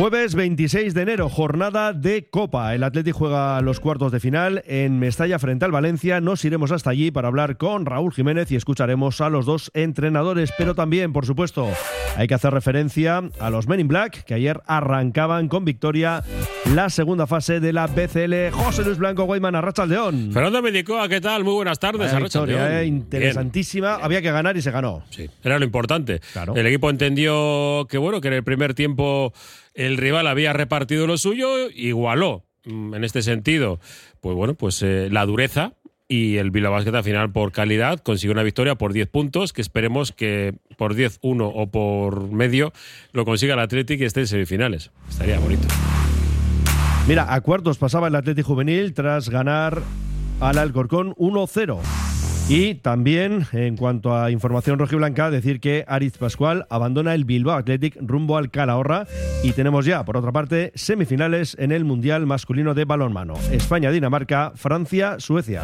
Jueves 26 de enero, jornada de Copa. El Atleti juega los cuartos de final en Mestalla frente al Valencia. Nos iremos hasta allí para hablar con Raúl Jiménez y escucharemos a los dos entrenadores. Pero también, por supuesto, hay que hacer referencia a los Men in Black que ayer arrancaban con victoria la segunda fase de la BCL. José Luis Blanco, Guayman, Arrachaldeón. Fernando Medicoa, ¿qué tal? Muy buenas tardes. Victoria, eh, interesantísima. Había que ganar y se ganó. Sí, era lo importante. Claro. El equipo entendió que bueno, que en el primer tiempo el rival había repartido lo suyo, igualó mm, en este sentido, pues bueno, pues eh, la dureza y el Bilbao Basket al final por calidad consiguió una victoria por 10 puntos que esperemos que por 10-1 o por medio lo consiga el Athletic y esté en semifinales. Estaría bonito. Mira, a cuartos pasaba el Atleti Juvenil tras ganar al Alcorcón 1-0. Y también, en cuanto a información rojiblanca, decir que Ariz Pascual abandona el Bilbao Athletic rumbo al Calahorra y tenemos ya, por otra parte, semifinales en el Mundial Masculino de Balonmano. España-Dinamarca, Francia-Suecia.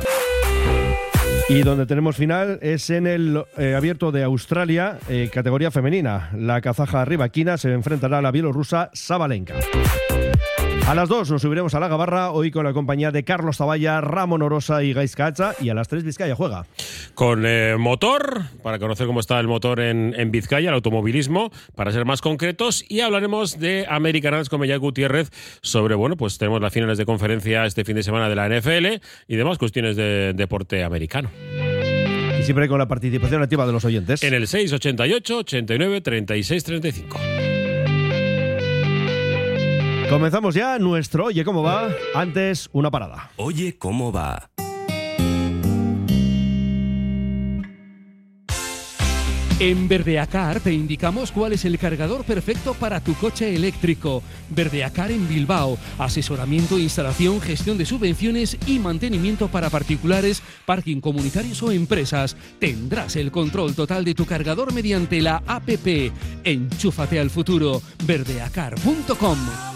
Y donde tenemos final es en el eh, abierto de Australia, eh, categoría femenina. La kazaja rivaquina se enfrentará a la bielorrusa Sabalenka. A las 2 nos subiremos a la Gabarra, hoy con la compañía de Carlos Zavalla, Ramón Orosa y Gaisca Hacha, y a las 3 Vizcaya juega. Con eh, motor, para conocer cómo está el motor en, en, Vizcaya, el automovilismo, para ser más concretos, y hablaremos de American Arts con Mellac Gutiérrez sobre, bueno, pues tenemos las finales de conferencia este fin de semana de la NFL y demás cuestiones de deporte americano. Y siempre con la participación activa de los oyentes. En el 688 89 36 35. Comenzamos ya nuestro Oye cómo va. Antes, una parada. Oye cómo va. En Verdeacar te indicamos cuál es el cargador perfecto para tu coche eléctrico. Verdeacar en Bilbao. Asesoramiento, instalación, gestión de subvenciones y mantenimiento para particulares, parking comunitarios o empresas. Tendrás el control total de tu cargador mediante la APP. Enchúfate al futuro. Verdeacar.com.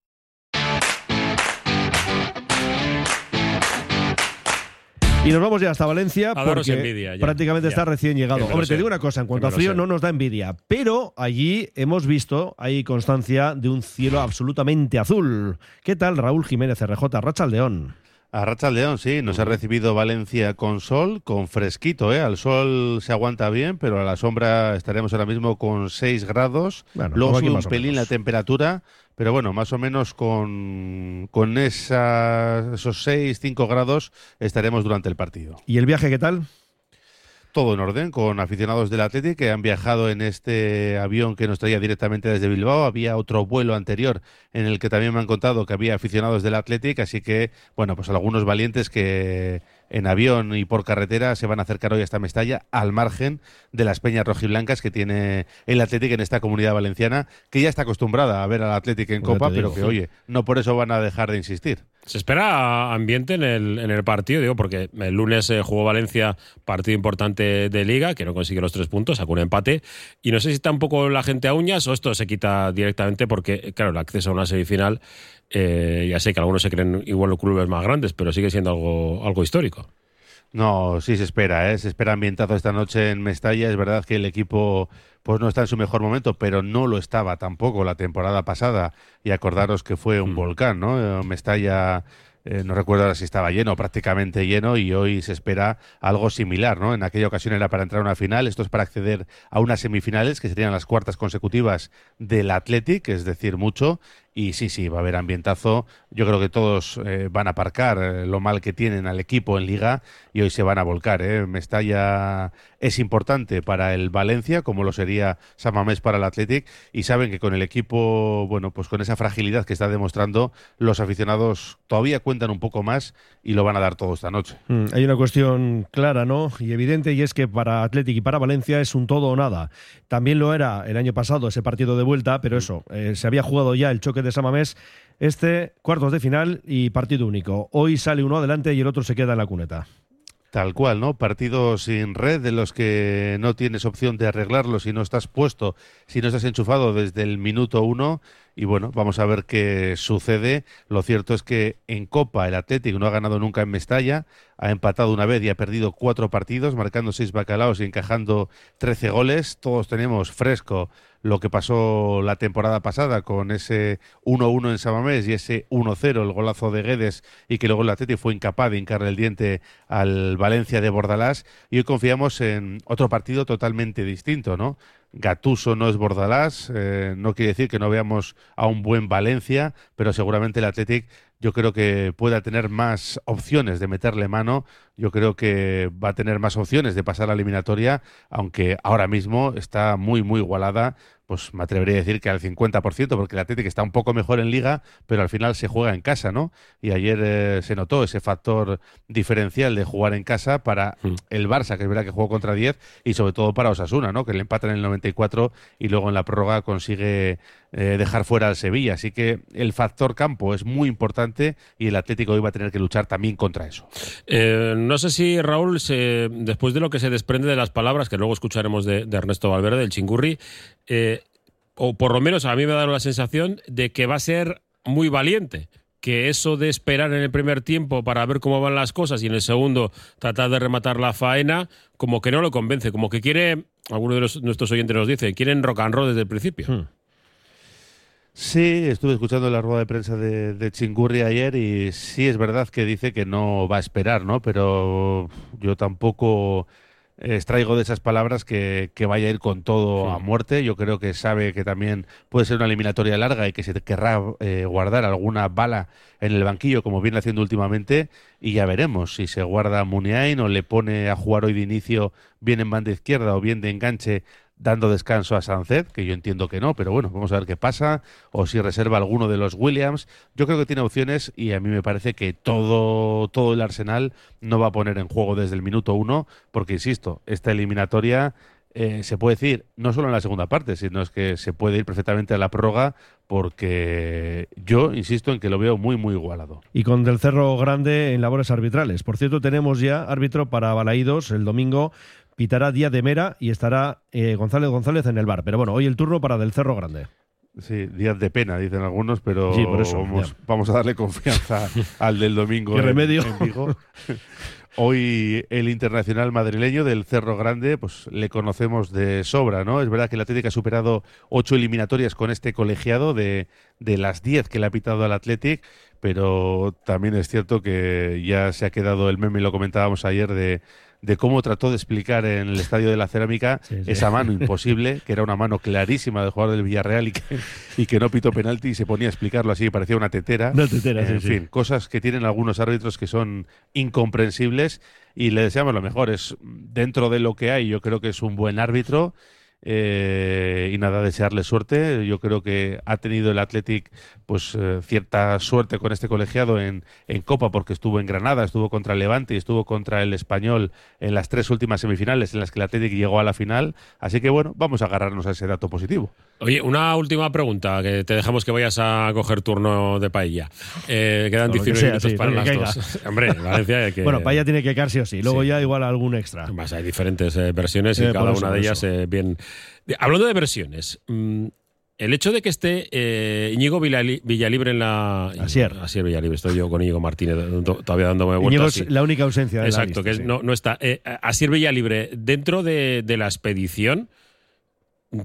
Y nos vamos ya hasta Valencia A daros porque envidia, ya. prácticamente Ya. está recién llegado. Hombre, te digo una cosa, en cuanto a frío no nos da envidia, pero allí hemos visto, hay constancia de un cielo absolutamente azul. ¿Qué tal Raúl Jiménez RJ, Rachaldeón? A Racha León, sí, nos ha recibido Valencia con sol, con fresquito, ¿eh? Al sol se aguanta bien, pero a la sombra estaremos ahora mismo con 6 grados. Bueno, Luego sube un pelín la temperatura, pero bueno, más o menos con, con esos 6, 5 grados estaremos durante el partido. ¿Y el viaje qué tal? todo en orden con aficionados del Athletic que han viajado en este avión que nos traía directamente desde Bilbao. Había otro vuelo anterior en el que también me han contado que había aficionados del Athletic, así que, bueno, pues algunos valientes que en avión y por carretera se van a acercar hoy hasta Mestalla, al margen de las peñas rojiblancas que tiene el Athletic en esta comunidad valenciana, que ya está acostumbrada a ver al Athletic en Copa, pero que, oye, no por eso van a dejar de insistir. Se espera ambiente en el, en el partido, digo, porque el lunes eh, jugó Valencia, partido importante de Liga, que no consigue los tres puntos, sacó un empate. Y no sé si está un poco la gente a uñas o esto se quita directamente, porque, claro, el acceso a una semifinal, eh, ya sé que algunos se creen igual los clubes más grandes, pero sigue siendo algo, algo histórico. No, sí se espera, ¿eh? se espera ambientado esta noche en Mestalla. Es verdad que el equipo pues no está en su mejor momento, pero no lo estaba tampoco la temporada pasada. Y acordaros que fue un mm. volcán, ¿no? Mestalla eh, no recuerdo ahora si estaba lleno, prácticamente lleno, y hoy se espera algo similar, ¿no? En aquella ocasión era para entrar a una final, esto es para acceder a unas semifinales, que serían las cuartas consecutivas del Athletic, es decir, mucho, y sí, sí, va a haber ambientazo. Yo creo que todos eh, van a aparcar eh, lo mal que tienen al equipo en liga y hoy se van a volcar. ¿eh? Mestalla es importante para el Valencia, como lo sería Samamés para el Athletic, y saben que con el equipo, bueno, pues con esa fragilidad que está demostrando, los aficionados todavía cuentan un poco más y lo van a dar todo esta noche. Mm, hay una cuestión clara, ¿no? Y evidente, y es que para Athletic y para Valencia es un todo o nada. También lo era el año pasado ese partido de vuelta, pero eso, se había jugado ya el choque de Samamés, este cuartos de final y partido único. Hoy sale uno adelante y el otro se queda en la cuneta. Tal cual, ¿no? Partido sin red de los que no tienes opción de arreglarlo si no estás puesto, si no estás enchufado desde el minuto uno. Y bueno, vamos a ver qué sucede. Lo cierto es que en Copa el Atlético no ha ganado nunca en Mestalla, ha empatado una vez y ha perdido cuatro partidos, marcando seis bacalaos y encajando trece goles. Todos tenemos fresco lo que pasó la temporada pasada con ese 1-1 en Samamés y ese 1-0, el golazo de Guedes y que luego el Atleti fue incapaz de hincarle el diente al Valencia de Bordalás y hoy confiamos en otro partido totalmente distinto, ¿no? Gatuso no es Bordalás, eh, no quiere decir que no veamos a un buen Valencia, pero seguramente el Athletic yo creo que pueda tener más opciones de meterle mano, yo creo que va a tener más opciones de pasar a la eliminatoria, aunque ahora mismo está muy, muy igualada, pues me atrevería a decir que al 50%, porque el Atlético está un poco mejor en liga, pero al final se juega en casa, ¿no? Y ayer eh, se notó ese factor diferencial de jugar en casa para hmm. el Barça, que es verdad que jugó contra 10, y sobre todo para Osasuna, ¿no? Que le empatan en el 94 y luego en la prórroga consigue eh, dejar fuera al Sevilla. Así que el factor campo es muy importante y el Atlético hoy va a tener que luchar también contra eso. Eh, no sé si Raúl, después de lo que se desprende de las palabras que luego escucharemos de, Ernesto Valverde, del Chingurri, eh, o por lo menos a mí me ha dado la sensación de que va a ser muy valiente que eso de esperar en el primer tiempo para ver cómo van las cosas y en el segundo tratar de rematar la faena, como que no lo convence, como que quiere, alguno de nuestros oyentes nos dice, quieren rock and roll desde el principio. Hmm. Sí, estuve escuchando la rueda de prensa de, de, Chingurri ayer y sí es verdad que dice que no va a esperar, ¿no? Pero yo tampoco extraigo de esas palabras que, vaya a ir con todo a muerte. Yo creo que sabe que también puede ser una eliminatoria larga y que se querrá eh, guardar alguna bala en el banquillo, como viene haciendo últimamente, y ya veremos si se guarda a Muniain o le pone a jugar hoy de inicio bien en banda izquierda o bien de enganche dando descanso a Sancet, que yo entiendo que no, pero bueno, vamos a ver qué pasa, o si reserva alguno de los Williams. Yo creo que tiene opciones y a mí me parece que todo, todo el Arsenal no va a poner en juego desde el minuto uno, porque insisto, esta eliminatoria eh, se puede decir, no solo en la segunda parte, sino es que se puede ir perfectamente a la prórroga porque yo insisto en que lo veo muy, muy igualado. Y con Del Cerro Grande en labores arbitrales. Por cierto, tenemos ya árbitro para Balaídos el domingo pitará Díaz de Mera y estará eh, González González en el bar. Pero bueno, hoy el turno para Del Cerro Grande. Sí, días de pena, dicen algunos, pero vamos, a darle confianza al del domingo. ¿Qué remedio? Hoy el internacional madrileño del Cerro Grande, pues le conocemos de sobra, ¿no? Es verdad que la Atlético ha superado ocho eliminatorias con este colegiado de, de las 10 que le ha pitado al Athletic, pero también es cierto que ya se ha quedado el meme, lo comentábamos ayer, de, de cómo trató de explicar en el Estadio de la Cerámica esa mano imposible, que era una mano clarísima del jugador del Villarreal y que, y que no pitó penalti y se ponía a explicarlo así, parecía una tetera. Una tetera, en sí, fin, cosas que tienen algunos árbitros que son incomprensibles y le deseamos lo mejor. Es dentro de lo que hay, yo creo que es un buen árbitro. Eh, y nada, desearle suerte. Yo creo que ha tenido el Athletic pues eh, cierta suerte con este colegiado en, en, Copa porque estuvo en Granada, estuvo contra el Levante y estuvo contra el Español en las tres últimas semifinales en las que el Athletic llegó a la final. Así que bueno, vamos a agarrarnos a ese dato positivo. Oye, una última pregunta, que te dejamos que vayas a coger turno de paella. Eh, quedan 19 sea, minutos sí, para las caiga. dos. Hombre, Valencia hay que... Bueno, paella tiene que caer sí o sí, luego sí. ya igual algún extra. Más hay diferentes eh, versiones y cada una de ellas eh, bien... Hablando de versiones, mmm, el hecho de que esté eh, Íñigo Villalibre en la. Asier. Asier Villalibre, estoy yo con Íñigo Martínez todavía dándome vueltas. Íñigo es la única ausencia de Exacto, la lista, que sí. no, no, está. Eh, Asier Villalibre, dentro de, de la expedición,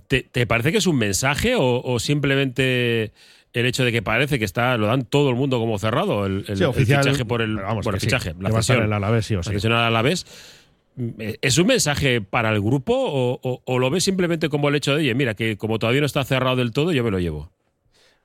¿te, ¿te, parece que es un mensaje o, o, simplemente el hecho de que parece que está lo dan todo el mundo como cerrado? El, el, sí, oficial, el fichaje por el. vamos, bueno, fichaje, sí, la cesión, el Alavés, sí o sí. La cesión al Alavés. ¿Es un mensaje para el grupo o, o, o, lo ves simplemente como el hecho de, oye, mira, que como todavía no está cerrado del todo, yo me lo llevo?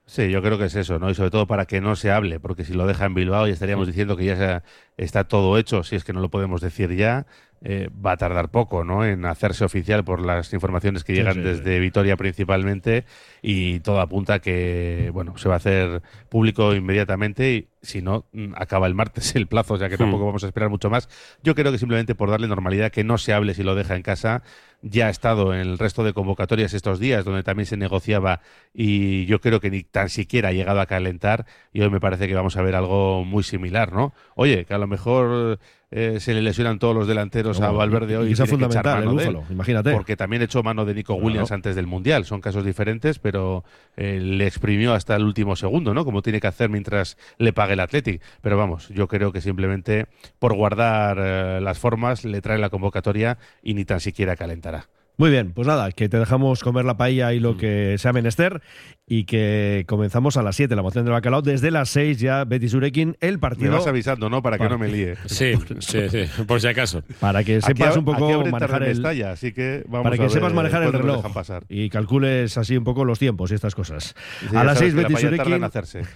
Sí, yo creo que es eso, ¿no? Y sobre todo para que no se hable, porque si lo deja en Bilbao ya estaríamos diciendo que ya está todo hecho, si es que no lo podemos decir ya, eh, va a tardar poco, ¿no? En hacerse oficial por las informaciones que llegan sí, sí, desde Vitoria principalmente y todo apunta que, bueno, se va a hacer público inmediatamente y si no, acaba el martes el plazo, o sea que tampoco vamos a esperar mucho más. Yo creo que simplemente por darle normalidad, que no se hable si lo deja en casa, ya ha estado en el resto de convocatorias estos días, donde también se negociaba y yo creo que ni tan siquiera ha llegado a calentar y hoy me parece que vamos a ver algo muy similar, ¿no? Oye, que a lo mejor eh, se le lesionan todos los delanteros no, a Valverde hoy. Y, es fundamental, el Búfalo, imagínate. Porque también echó mano de Nico Williams antes del Mundial. Son casos diferentes, pero eh, le exprimió hasta el último segundo, ¿no? Como tiene que hacer mientras le pague el Athletic. Pero vamos, yo creo que simplemente por guardar eh, las formas le trae la convocatoria y ni tan siquiera calentará. Muy bien, pues nada, que te dejamos comer la paella y lo que sea menester y que comenzamos a las 7 la moción del bacalao. Desde las 6 ya Betis Urequín, el partido. Me vas avisando, ¿no? Para que para... no me líe. Sí, sí, sí, por si acaso. Para que sepas aquí, un poco manejar el. Estalla, así que vamos para que a ver sepas manejar el reloj pasar. y calcules así un poco los tiempos y estas cosas. Sí, a las 6 Betis Urequín.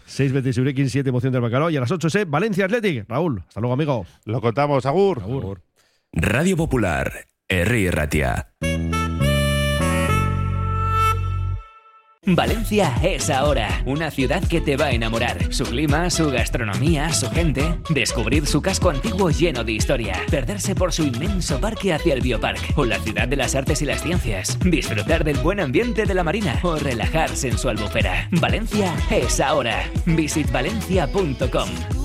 6 Betis Urequín, 7 moción del bacalao y a las 8 es Valencia Athletic. Raúl, hasta luego, amigo. Lo contamos. Agur. Agur. Radio Popular, R. Ratia. Valencia es ahora, una ciudad que te va a enamorar. Su clima, su gastronomía, su gente. Descubrir su casco antiguo lleno de historia. Perderse por su inmenso parque hacia el Biopark. O la ciudad de las artes y las ciencias. Disfrutar del buen ambiente de la marina. O relajarse en su albufera. Valencia es ahora. Visitvalencia.com.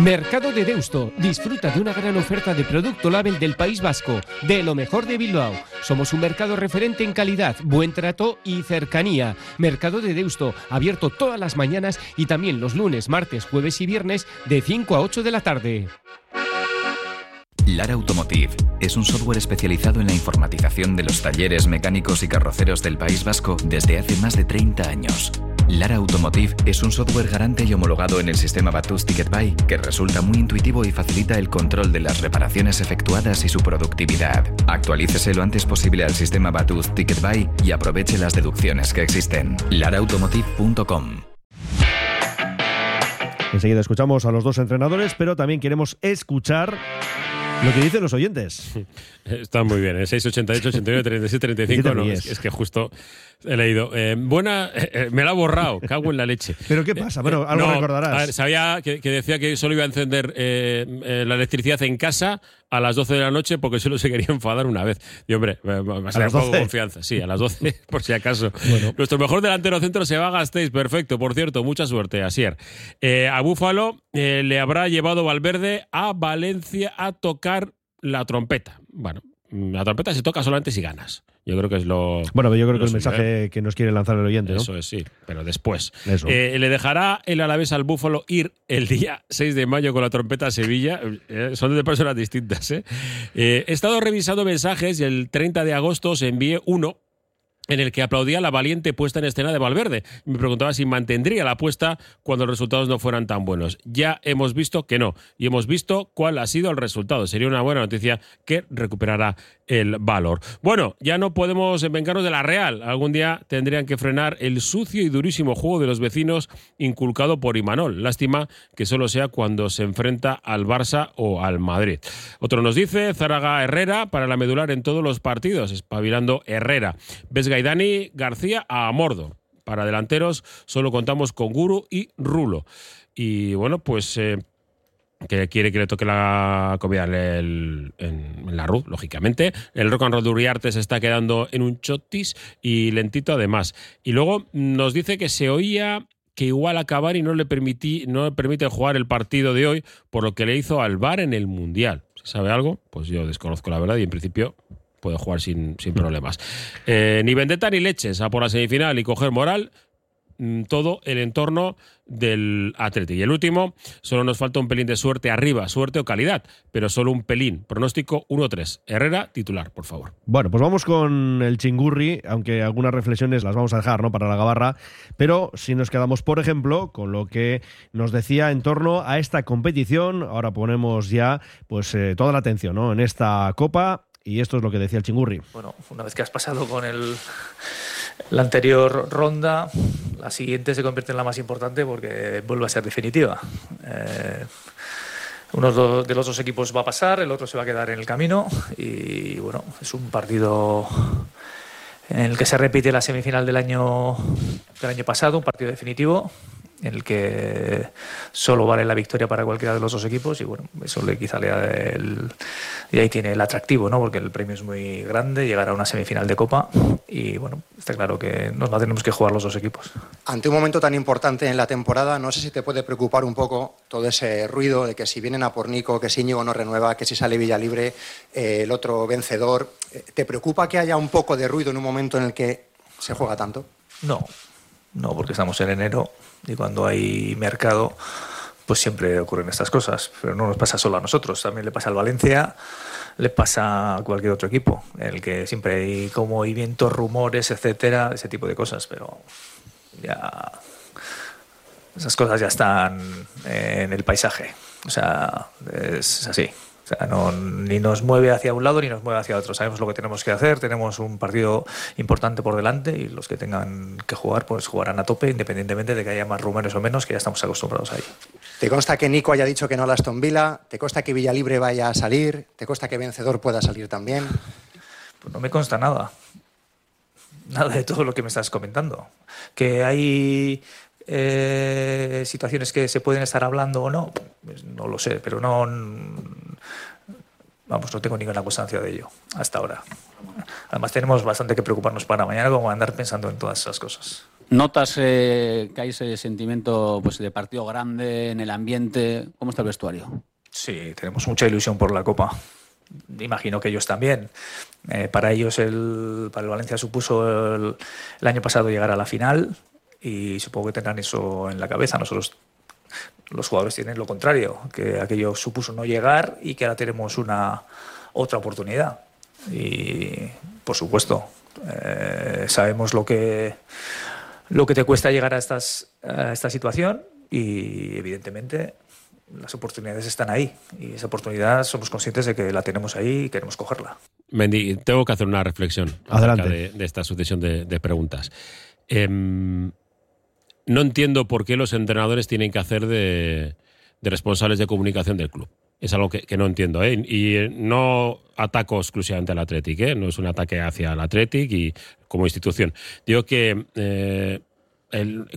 Mercado de Deusto. Disfruta de una gran oferta de producto label del País Vasco, de lo mejor de Bilbao. Somos un mercado referente en calidad, buen trato y cercanía. Mercado de Deusto, abierto todas las mañanas y también los lunes, martes, jueves y viernes de 5 a 8 de la tarde. Lara Automotive es un software especializado en la informatización de los talleres mecánicos y carroceros del País Vasco desde hace más de 30 años. Lara Automotive es un software garante y homologado en el sistema Batus Ticket Buy que resulta muy intuitivo y facilita el control de las reparaciones efectuadas y su productividad. Actualícese lo antes posible al sistema Batus Ticket Buy y aproveche las deducciones que existen. laraautomotive.com Enseguida escuchamos a los dos entrenadores, pero también queremos escuchar Lo que dicen los oyentes. Está muy bien, ¿eh? 688, 89, 37, 35. No, es, es, que justo he leído. Eh, buena, eh, eh, me la ha borrado, cago en la leche. ¿Pero qué pasa? Bueno, algo no, recordarás. A ver, sabía que, que, decía que solo iba a encender la electricidad en casa a las 12 de la noche porque solo se quería enfadar una vez. Y hombre, me, me a un poco confianza. Sí, a las 12, por si acaso. Bueno. Nuestro mejor delantero centro se va a Gasteiz, perfecto. Por cierto, mucha suerte, Asier. Eh, a Búfalo eh, le habrá llevado Valverde a Valencia a tocar la trompeta. Bueno, la trompeta se toca solamente si ganas. Yo creo que es lo. Bueno, yo creo que el mensaje que nos quiere lanzar el oyente, ¿no? Eso es, sí, pero después. Eh, le dejará el Alavés al Búfalo ir el día 6 de mayo con la trompeta a Sevilla. Eh, son de personas distintas, ¿eh? ¿eh? He estado revisando mensajes y el 30 de agosto se envié uno en el que aplaudía la valiente puesta en escena de Valverde. Me preguntaba si mantendría la apuesta cuando los resultados no fueran tan buenos. Ya hemos visto que no, y hemos visto cuál ha sido el resultado. Sería una buena noticia que recuperará el valor. Bueno, ya no podemos vengarnos de la Real. Algún día tendrían que frenar el sucio y durísimo juego de los vecinos inculcado por Imanol. Lástima que solo sea cuando se enfrenta al Barça o al Madrid. Otro nos dice, Zaraga Herrera para la medular en todos los partidos, espabilando Herrera. Vesga y Dani García a Mordo. Para delanteros solo contamos con Guru y Rulo. Y bueno, pues eh, que quiere que le toque la comida en, la RUD, lógicamente. El rock and roll de Uriarte se está quedando en un chotis y lentito además. Y luego nos dice que se oía que igual acabar y no le, no le permite jugar el partido de hoy por lo que le hizo al VAR en el Mundial. ¿Se sabe algo? Pues yo desconozco la verdad y en principio puede jugar sin, sin problemas. Eh, ni vendetta ni leches a por la semifinal y coger moral todo el entorno del Atleti. Y el último, solo nos falta un pelín de suerte arriba, suerte o calidad, pero solo un pelín. Pronóstico 1-3. Herrera, titular, por favor. Bueno, pues vamos con el chingurri, aunque algunas reflexiones las vamos a dejar ¿no? para la gabarra, pero si nos quedamos, por ejemplo, con lo que nos decía en torno a esta competición, ahora ponemos ya pues eh, toda la atención ¿no? en esta copa y esto es lo que decía el chingurri. Bueno, una vez que has pasado con el la anterior ronda, la siguiente se convierte en la más importante porque vuelve a ser definitiva. Eh, uno de los dos equipos va a pasar, el otro se va a quedar en el camino y bueno, es un partido en el que se repite la semifinal del año, del año pasado, un partido definitivo en el que solo vale la victoria para cualquiera de los dos equipos y bueno, eso le quizá le da el... y ahí tiene el atractivo, ¿no? Porque el premio es muy grande, llegar a una semifinal de Copa y bueno, está claro que nos la tenemos que jugar los dos equipos. Ante un momento tan importante en la temporada, no sé si te puede preocupar un poco todo ese ruido de que si vienen a por Nico, que si Íñigo no renueva, que si sale Villalibre, eh, el otro vencedor, ¿te preocupa que haya un poco de ruido en un momento en el que se juega tanto? No, no, porque estamos en enero y cuando hay mercado, pues siempre ocurren estas cosas. Pero no nos pasa solo a nosotros, también le pasa al Valencia, le pasa a cualquier otro equipo, en el que siempre hay como movimientos, rumores, etcétera, ese tipo de cosas. Pero ya. Esas cosas ya están en el paisaje. O sea, es así. O sea, no, ni nos mueve hacia un lado ni nos mueve hacia otro. Sabemos lo que tenemos que hacer, tenemos un partido importante por delante y los que tengan que jugar, pues jugarán a tope, independientemente de que haya más rumores o menos, que ya estamos acostumbrados ahí. ¿Te consta que Nico haya dicho que no a Aston Villa? ¿Te consta que Villalibre vaya a salir? ¿Te consta que Vencedor pueda salir también? Pues no me consta nada. Nada de todo lo que me estás comentando. Que hay eh, situaciones que se pueden estar hablando o no, pues no lo sé, pero no. Vamos, no tengo ninguna constancia de ello hasta ahora. Además, tenemos bastante que preocuparnos para mañana, como andar pensando en todas esas cosas. ¿Notas eh, que hay ese sentimiento pues, de partido grande en el ambiente? ¿Cómo está el vestuario? Sí, tenemos mucha ilusión por la Copa. Imagino que ellos también. Eh, para ellos, el, para el Valencia supuso el, el año pasado llegar a la final y supongo que tendrán eso en la cabeza. Nosotros, los jugadores, tienen lo contrario, que aquello supuso no llegar y que ahora tenemos una otra oportunidad. Y, por supuesto, eh, sabemos lo que, lo que te cuesta llegar a, estas, a esta situación y, evidentemente, las oportunidades están ahí y esa oportunidad somos conscientes de que la tenemos ahí y queremos cogerla. Mendy, tengo que hacer una reflexión Adelante. De, de, esta sucesión de, de preguntas. Eh, no entiendo por qué los entrenadores tienen que hacer de, de responsables de comunicación del club. es algo que, no entiendo. ¿eh? Y no ataco exclusivamente al Athletic, ¿eh? no es un ataque hacia el Athletic y como institución. Digo que eh,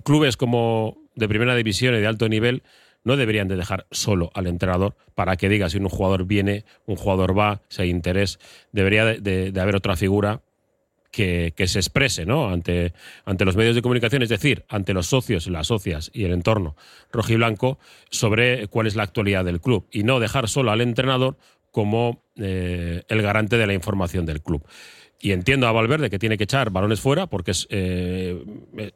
clubes como de primera división y de alto nivel no deberían de dejar solo al entrenador para que diga si un jugador viene, un jugador va, si hay interés. Debería de haber otra figura que, se exprese ante, ante los medios de comunicación, es decir, ante los socios, las socias y el entorno rojiblanco, sobre cuál es la actualidad del club y no dejar solo al entrenador como eh, el garante de la información del club. Y entiendo a Valverde que tiene que echar balones fuera porque es, eh,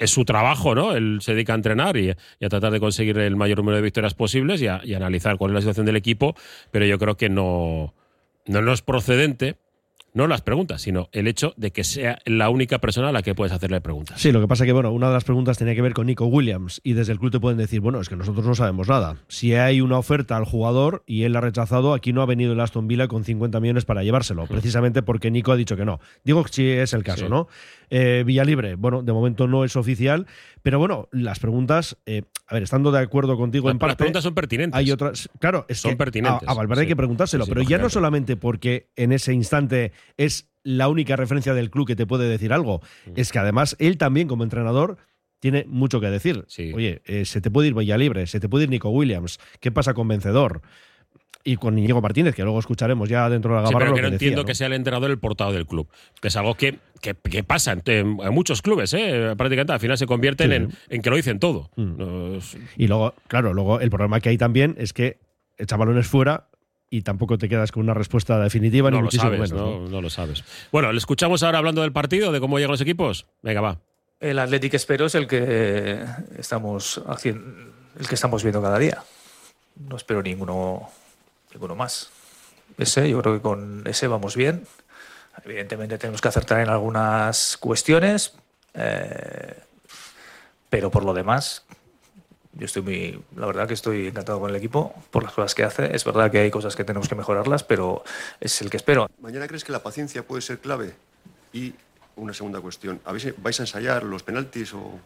su trabajo, ¿no? Él se dedica a entrenar y, a tratar de conseguir el mayor número de victorias posibles y a, analizar cuál es la situación del equipo, pero yo creo que no es procedente no las preguntas, sino el hecho de que sea la única persona a la que puedes hacerle preguntas. Sí, lo que pasa es que, bueno, una de las preguntas tenía que ver con Nico Williams y desde el club te pueden decir, bueno, es que nosotros no sabemos nada. Si hay una oferta al jugador y él la ha rechazado, aquí no ha venido el Aston Villa con 50 millones para llevárselo, precisamente porque Nico ha dicho que no. Digo que sí es el caso, ¿no? Eh, Villalibre, bueno, de momento no es oficial, pero bueno, las preguntas, eh, a ver, estando de acuerdo contigo en parte. Las preguntas son pertinentes. Hay otras, claro, son pertinentes. A, Valverde hay que preguntárselo, pero ya no solamente porque en ese instante es la única referencia del club que te puede decir algo, mm. es que además él también como entrenador tiene mucho que decir. Oye, eh, se te puede ir Villalibre, se te puede ir Nico Williams, ¿qué pasa con Vencedor? Y con Diego Martínez, que luego escucharemos ya dentro de la gabarra. Sí, pero que no entiendo que sea el entrenador el portado del club. Que es algo que, que, pasa en, muchos clubes, ¿eh? prácticamente al final se convierten en, en, que lo dicen todo. Mm. Y luego, claro, luego el problema que hay también es que echa balones fuera y tampoco te quedas con una respuesta definitiva ni muchísimo menos. No, ¿no? lo sabes. Bueno, le escuchamos ahora hablando del partido, de cómo llegan los equipos. Venga, va. El Athletic espero es el que estamos haciendo, el que estamos viendo cada día. No espero ninguno ninguno más. Ese, yo creo que con ese vamos bien. Evidentemente tenemos que acertar en algunas cuestiones, eh, pero por lo demás, yo estoy muy, la verdad que estoy encantado con el equipo por las cosas que hace. Es verdad que hay cosas que tenemos que mejorarlas, pero es el que espero. ¿Mañana crees que la paciencia puede ser clave? Y una segunda cuestión, ¿vais a ensayar los penaltis o...?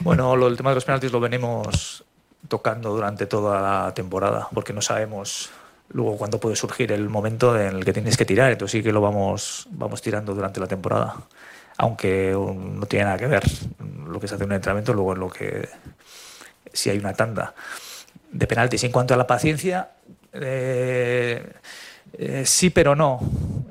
Bueno, lo, el tema de los penaltis lo venimos tocando durante toda la temporada, porque no sabemos luego cuándo puede surgir el momento en el que tienes que tirar. Entonces sí que lo vamos, vamos tirando durante la temporada. Aunque no tiene nada que ver lo que se hace en un entrenamiento, luego en lo que si hay una tanda de penaltis. En cuanto a la paciencia, eh, eh, sí, pero no.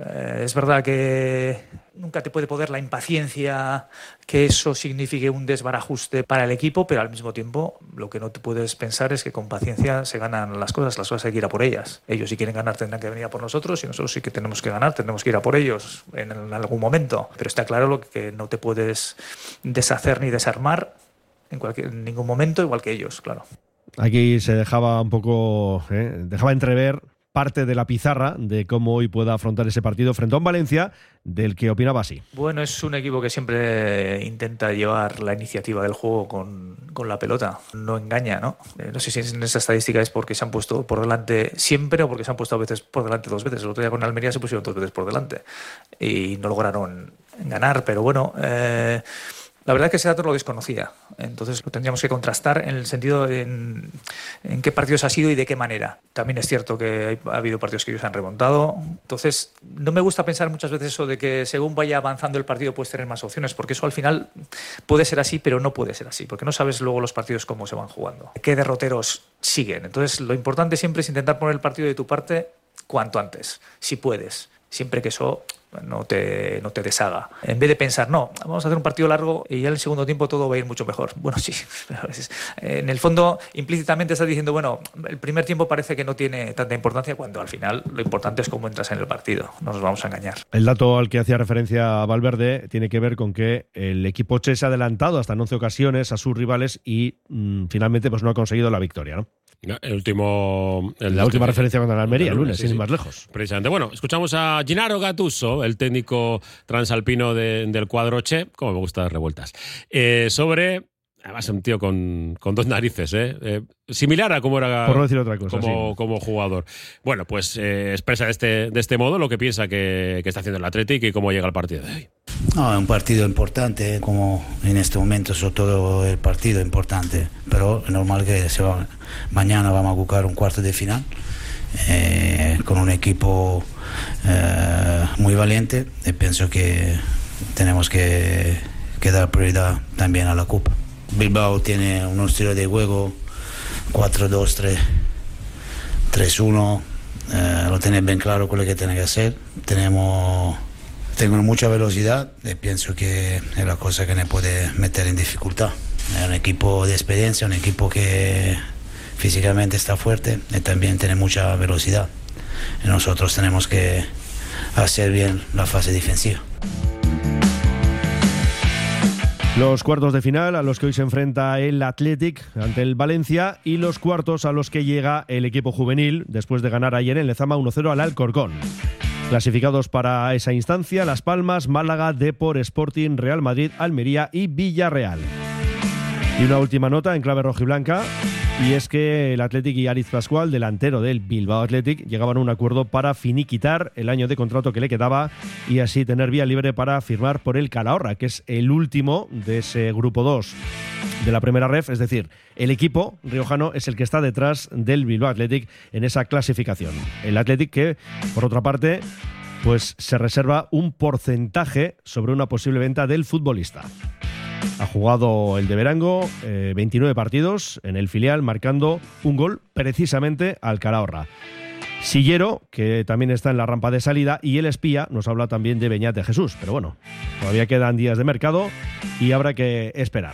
Eh, es verdad que nunca te puede poder la impaciencia que eso signifique un desbarajuste para el equipo, pero al mismo tiempo lo que no te puedes pensar es que con paciencia se ganan las cosas, las cosas hay que ir a por ellas. Ellos si quieren ganar tendrán que venir a por nosotros y nosotros sí que tenemos que ganar, tenemos que ir a por ellos en, algún momento. Pero está claro lo que no te puedes deshacer ni desarmar en, cualquier, ningún momento, igual que ellos, claro. Aquí se dejaba un poco, ¿eh? dejaba entrever parte de la pizarra de cómo hoy pueda afrontar ese partido frente a un Valencia del que opinaba así. Bueno, es un equipo que siempre intenta llevar la iniciativa del juego con, con la pelota. No engaña, ¿no? Eh, no sé si en esa estadística es porque se han puesto por delante siempre o porque se han puesto a veces por delante dos veces. El otro día con Almería se pusieron dos veces por delante y no lograron ganar, pero bueno. Eh, la verdad es que ese dato lo desconocía, entonces lo tendríamos que contrastar en el sentido de en, qué partidos ha sido y de qué manera. También es cierto que ha habido partidos que ellos han remontado, entonces no me gusta pensar muchas veces eso de que según vaya avanzando el partido puedes tener más opciones, porque eso al final puede ser así, pero no puede ser así, porque no sabes luego los partidos cómo se van jugando, qué derroteros siguen. Entonces lo importante siempre es intentar poner el partido de tu parte cuanto antes, si puedes, siempre que eso no te, no te deshaga. En vez de pensar, no, vamos a hacer un partido largo y ya en el segundo tiempo todo va a ir mucho mejor. Bueno, sí, en el fondo implícitamente estás diciendo, bueno, el primer tiempo parece que no tiene tanta importancia cuando al final lo importante es cómo entras en el partido, no nos vamos a engañar. El dato al que hacía referencia Valverde tiene que ver con que el equipo Che se ha adelantado hasta en 11 ocasiones a sus rivales y mm, finalmente pues no ha conseguido la victoria, ¿no? El último. la última referencia contra la Almería, el lunes, sin ir más lejos. Precisamente. Bueno, escuchamos a Gennaro Gattuso, el técnico transalpino del cuadro Che, como me gusta las revueltas, eh, sobre. Además, un tío con, dos narices, ¿eh? ¿eh? Similar a cómo era Por decir otra cosa, como, como jugador. Bueno, pues eh, expresa de este, de este modo lo que piensa que, que está haciendo el Atlético y cómo llega el partido de hoy. No, es un partido importante, como en este momento es todo el partido importante, pero es normal que mañana vamos a buscar un cuarto de final eh, con un equipo eh, muy valiente. Y pienso que tenemos que, que dar prioridad también a la Copa. Bilbao tiene un estilo de juego 4-2-3 3-1 eh, lo tiene bien claro con lo que tiene que hacer. Tenemos tengo mucha velocidad y pienso que es la cosa que me puede meter en dificultad. Es un equipo de experiencia un equipo que físicamente está fuerte y también tiene mucha velocidad. Y nosotros tenemos que hacer bien la fase defensiva. Los cuartos de final a los que hoy se enfrenta el Athletic ante el Valencia y los cuartos a los que llega el equipo juvenil después de ganar ayer en Lezama 1-0 al Alcorcón. Clasificados para esa instancia Las Palmas, Málaga, Depor, Sporting, Real Madrid, Almería y Villarreal. Y una última nota en clave rojiblanca y es que el Athletic y Ariz Pascual, delantero del Bilbao Athletic, llegaban a un acuerdo para finiquitar el año de contrato que le quedaba y así tener vía libre para firmar por el Calahorra, que es el último de ese grupo 2 de la primera ref, es decir, el equipo riojano es el que está detrás del Bilbao Athletic en esa clasificación. El Athletic que, por otra parte, pues se reserva un porcentaje sobre una posible venta del futbolista. Ha jugado el de Verango 29 partidos en el filial, marcando un gol precisamente al Calahorra. Sillero, que también está en la rampa de salida, y el espía nos habla también de Beñat de Jesús. Pero bueno, todavía quedan días de mercado y habrá que esperar.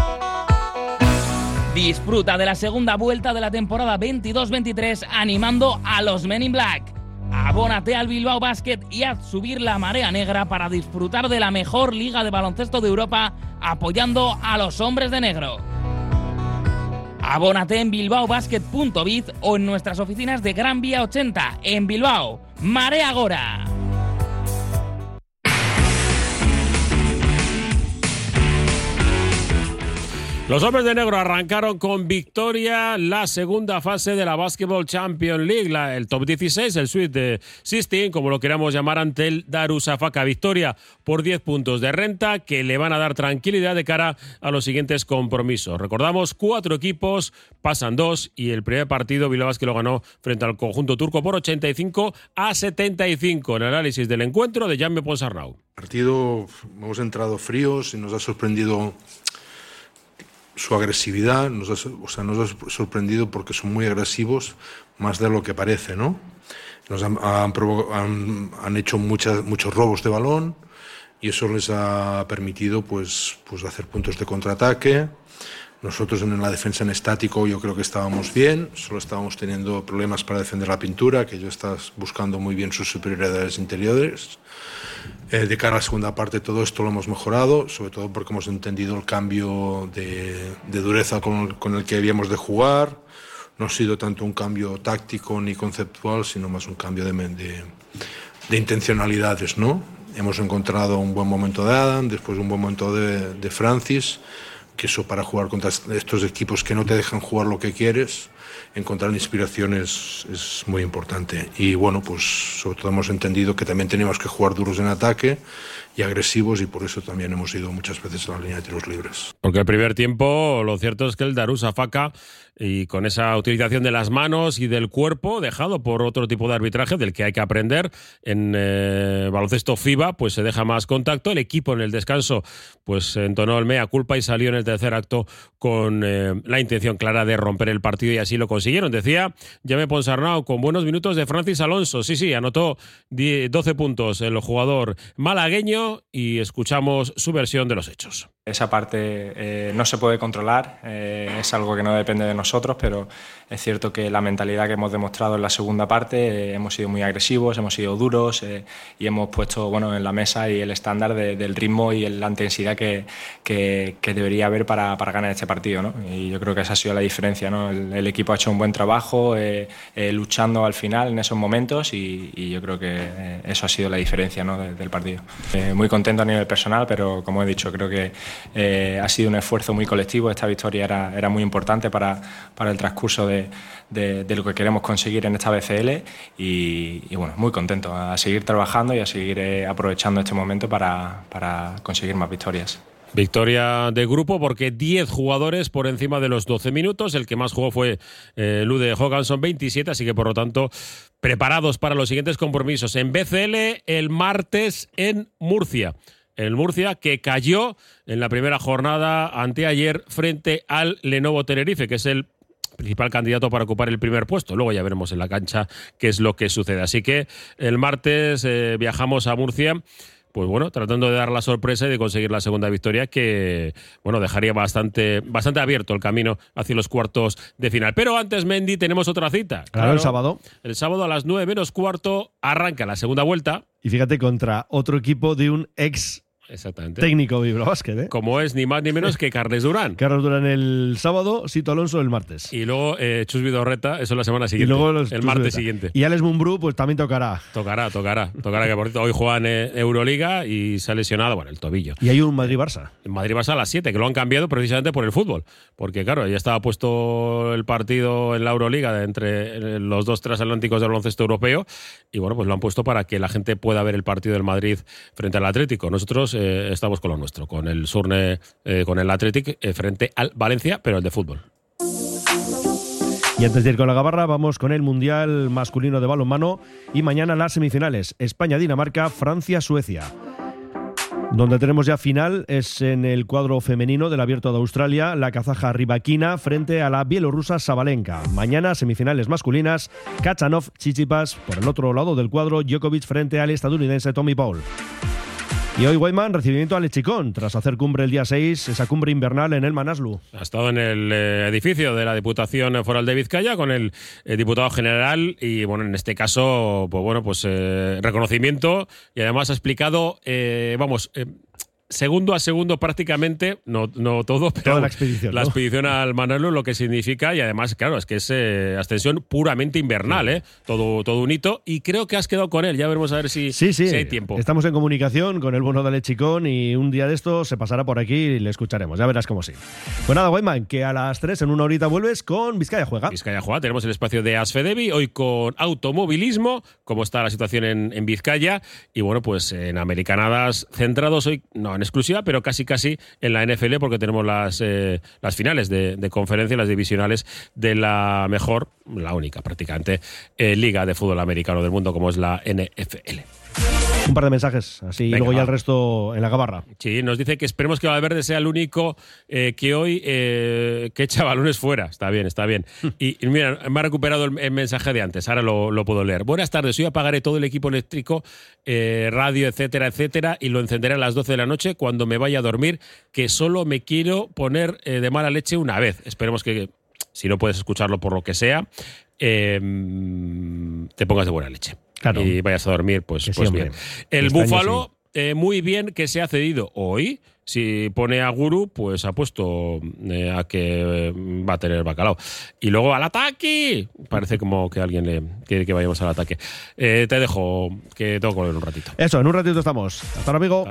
Disfruta de la segunda vuelta de la temporada 22-23 animando a los Men in Black. Abónate al Bilbao Basket y haz subir la marea negra para disfrutar de la mejor liga de baloncesto de Europa apoyando a los hombres de negro. Abónate en bilbaobasket.biz o en nuestras oficinas de Gran Vía 80 en Bilbao. Marea Gora. Los hombres de negro arrancaron con victoria la segunda fase de la Basketball Champions League, el top 16, el Sweet de 16, como lo queramos llamar, ante el Darussafaka. Victoria por 10 puntos de renta que le van a dar tranquilidad de cara a los siguientes compromisos. Recordamos, cuatro equipos, pasan dos y el primer partido Bilbao Basket lo ganó frente al conjunto turco por 85 a 75. En análisis del encuentro de Jaime Ponsarnau. partido hemos entrado fríos y nos ha sorprendido su agresividad, nos ha, o sea, nos ha sorprendido porque son muy agresivos, más de lo que parece, ¿no? Han hecho muchas, muchos robos de balón y eso les ha permitido pues, pues hacer puntos de contraataque. Nosotros en la defensa en estático yo creo que estábamos bien, solo estábamos teniendo problemas para defender la pintura, que yo estás buscando muy bien sus superioridades interiores. Eh, de cara a la segunda parte todo esto lo hemos mejorado, sobre todo porque hemos entendido el cambio de, de dureza con el, con el que habíamos de jugar. No ha sido tanto un cambio táctico ni conceptual, sino más un cambio de, de, de intencionalidades, ¿no? Hemos encontrado un buen momento de Adam, después un buen momento de, de Francis, que eso para jugar contra estos equipos que no te dejan jugar lo que quieres, encontrar inspiración es, es muy importante. Y bueno, pues sobre todo hemos entendido que también teníamos que jugar duros en ataque y agresivos y por eso también hemos ido muchas veces a la línea de tiros libres. Porque el primer tiempo, lo cierto es que el Darussa Faca y con esa utilización de las manos y del cuerpo, dejado por otro tipo de arbitraje del que hay que aprender en eh, baloncesto FIBA, pues se deja más contacto. El equipo en el descanso, pues entonó el mea culpa y salió en el tercer acto con eh, la intención clara de romper el partido y así lo consiguieron. Decía Jaime Ponsarnau con buenos minutos de Francis Alonso. Sí, sí, anotó 12 puntos el jugador malagueño y escuchamos su versión de los hechos. Esa parte eh, no se puede controlar, eh, es algo que no depende de nosotros, pero es cierto que la mentalidad que hemos demostrado en la segunda parte, eh, hemos sido muy agresivos, hemos sido duros y hemos puesto bueno, en la mesa y el estándar del ritmo y la intensidad que, que, debería haber para, para, ganar este partido. ¿no? Y yo creo que esa ha sido la diferencia. ¿no? El, equipo ha hecho un buen trabajo luchando al final en esos momentos y, y yo creo que eso ha sido la diferencia ¿no? del partido. muy contento a nivel personal, pero como he dicho, creo que eh, ha sido un esfuerzo muy colectivo. Esta victoria era, muy importante para, el transcurso de, lo que queremos conseguir en esta BCL y, bueno, muy contento a seguir trabajando y a seguir eh, aprovechando este momento para, para conseguir más victorias. Victoria de grupo porque 10 jugadores por encima de los 12 minutos. El que más jugó fue eh, Lude Hoganson, 27, así que por lo tanto preparados para los siguientes compromisos. En BCL el martes en Murcia el Murcia, que cayó en la primera jornada anteayer frente al Lenovo Tenerife, que es el principal candidato para ocupar el primer puesto. Luego ya veremos en la cancha qué es lo que sucede. Así que el martes eh, viajamos a Murcia. Pues bueno, tratando de dar la sorpresa y de conseguir la segunda victoria que, bueno, dejaría bastante, bastante abierto el camino hacia los cuartos de final. Pero antes, Mendy, tenemos otra cita. Claro, el sábado. El sábado a las nueve menos cuarto arranca la segunda vuelta. Y fíjate, contra otro equipo de un ex Exactamente. Técnico Vibra Basket, ¿eh? Como es ni más ni menos que Carles Durán. Carlos Durán el sábado, Sito Alonso el martes. Y luego eh, Chus Vidorreta, eso la semana siguiente. Y luego el martes siguiente. Y Alex Mumbrú, pues también tocará. Tocará, tocará. Tocará, que por cierto hoy juega en eh, Euroliga y se ha lesionado, bueno, el tobillo. Y hay un Madrid-Barça. Madrid-Barça a las 7, que lo han cambiado precisamente por el fútbol. Porque, claro, ya estaba puesto el partido en la Euroliga entre los dos transatlánticos del baloncesto europeo. Y bueno, pues lo han puesto para que la gente pueda ver el partido del Madrid frente al Atlético. Nosotros eh, estamos con los nuestro, con el Surne, eh, con el Athletic eh, frente al Valencia, pero el de fútbol. Y antes de ir con la gabarra, vamos con el Mundial masculino de balonmano y mañana las semifinales: España-Dinamarca, Francia-Suecia. Donde tenemos ya final es en el cuadro femenino del Abierto de Australia, la kazaja Ribaquina frente a la bielorrusa Sabalenka. Mañana semifinales masculinas, Kachanov, Chichipas, por el otro lado del cuadro, Djokovic frente al estadounidense Tommy Paul. Y hoy Weidman, recibimiento al Lechicón, tras hacer cumbre el día 6, esa cumbre invernal en el Manaslu. Ha estado en el eh, edificio de la Diputación Foral de Vizcaya con el, eh, diputado general y, bueno, en este caso, pues bueno, pues eh, reconocimiento y además ha explicado, vamos, segundo a segundo prácticamente, no, no todo, pero la expedición, la expedición al Manalo, lo que significa, y además, claro, es que es eh, ascensión puramente invernal, ¿eh? Todo, todo un hito, y creo que has quedado con él, ya veremos a ver si, sí, sí. hay tiempo. Estamos en comunicación con el bono de Lechicón y un día de esto se pasará por aquí y le escucharemos, ya verás cómo sí. Pues nada, Weyman, que a las 3 en una horita vuelves con Vizcaya Juega. Vizcaya Juega, tenemos el espacio de Asfedevi, hoy con automovilismo, cómo está la situación en, en Vizcaya, y bueno, pues en Americanadas centrados hoy, no, exclusiva, pero casi casi en la NFL porque tenemos las, eh, las finales de, de, conferencia, las divisionales de la mejor, la única prácticamente, eh, liga de fútbol americano del mundo como es la NFL. Un par de mensajes, así y luego ya el resto en la gabarra. Sí, nos dice que esperemos que Valverde sea el único eh, que hoy eh, que echa balones fuera. Está bien, está bien. y, mira, me ha recuperado el, mensaje de antes, ahora lo, puedo leer. Buenas tardes, hoy apagaré todo el equipo eléctrico, eh, radio, etcétera, etcétera, y lo encenderé a las 12 de la noche cuando me vaya a dormir, que solo me quiero poner de mala leche una vez. Esperemos que, si no puedes escucharlo por lo que sea, te pongas de buena leche y vayas a dormir, pues, pues bien. El este Búfalo, eh, muy bien que se ha cedido hoy. Si pone a Guru, pues ha puesto eh, a que eh, va a tener bacalao. Y luego al ataque. Parece como que alguien le quiere que vayamos al ataque. te dejo que tengo que volver un ratito. Eso, en un ratito estamos. Hasta ahora, amigo.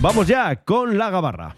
Vamos ya con la gabarra.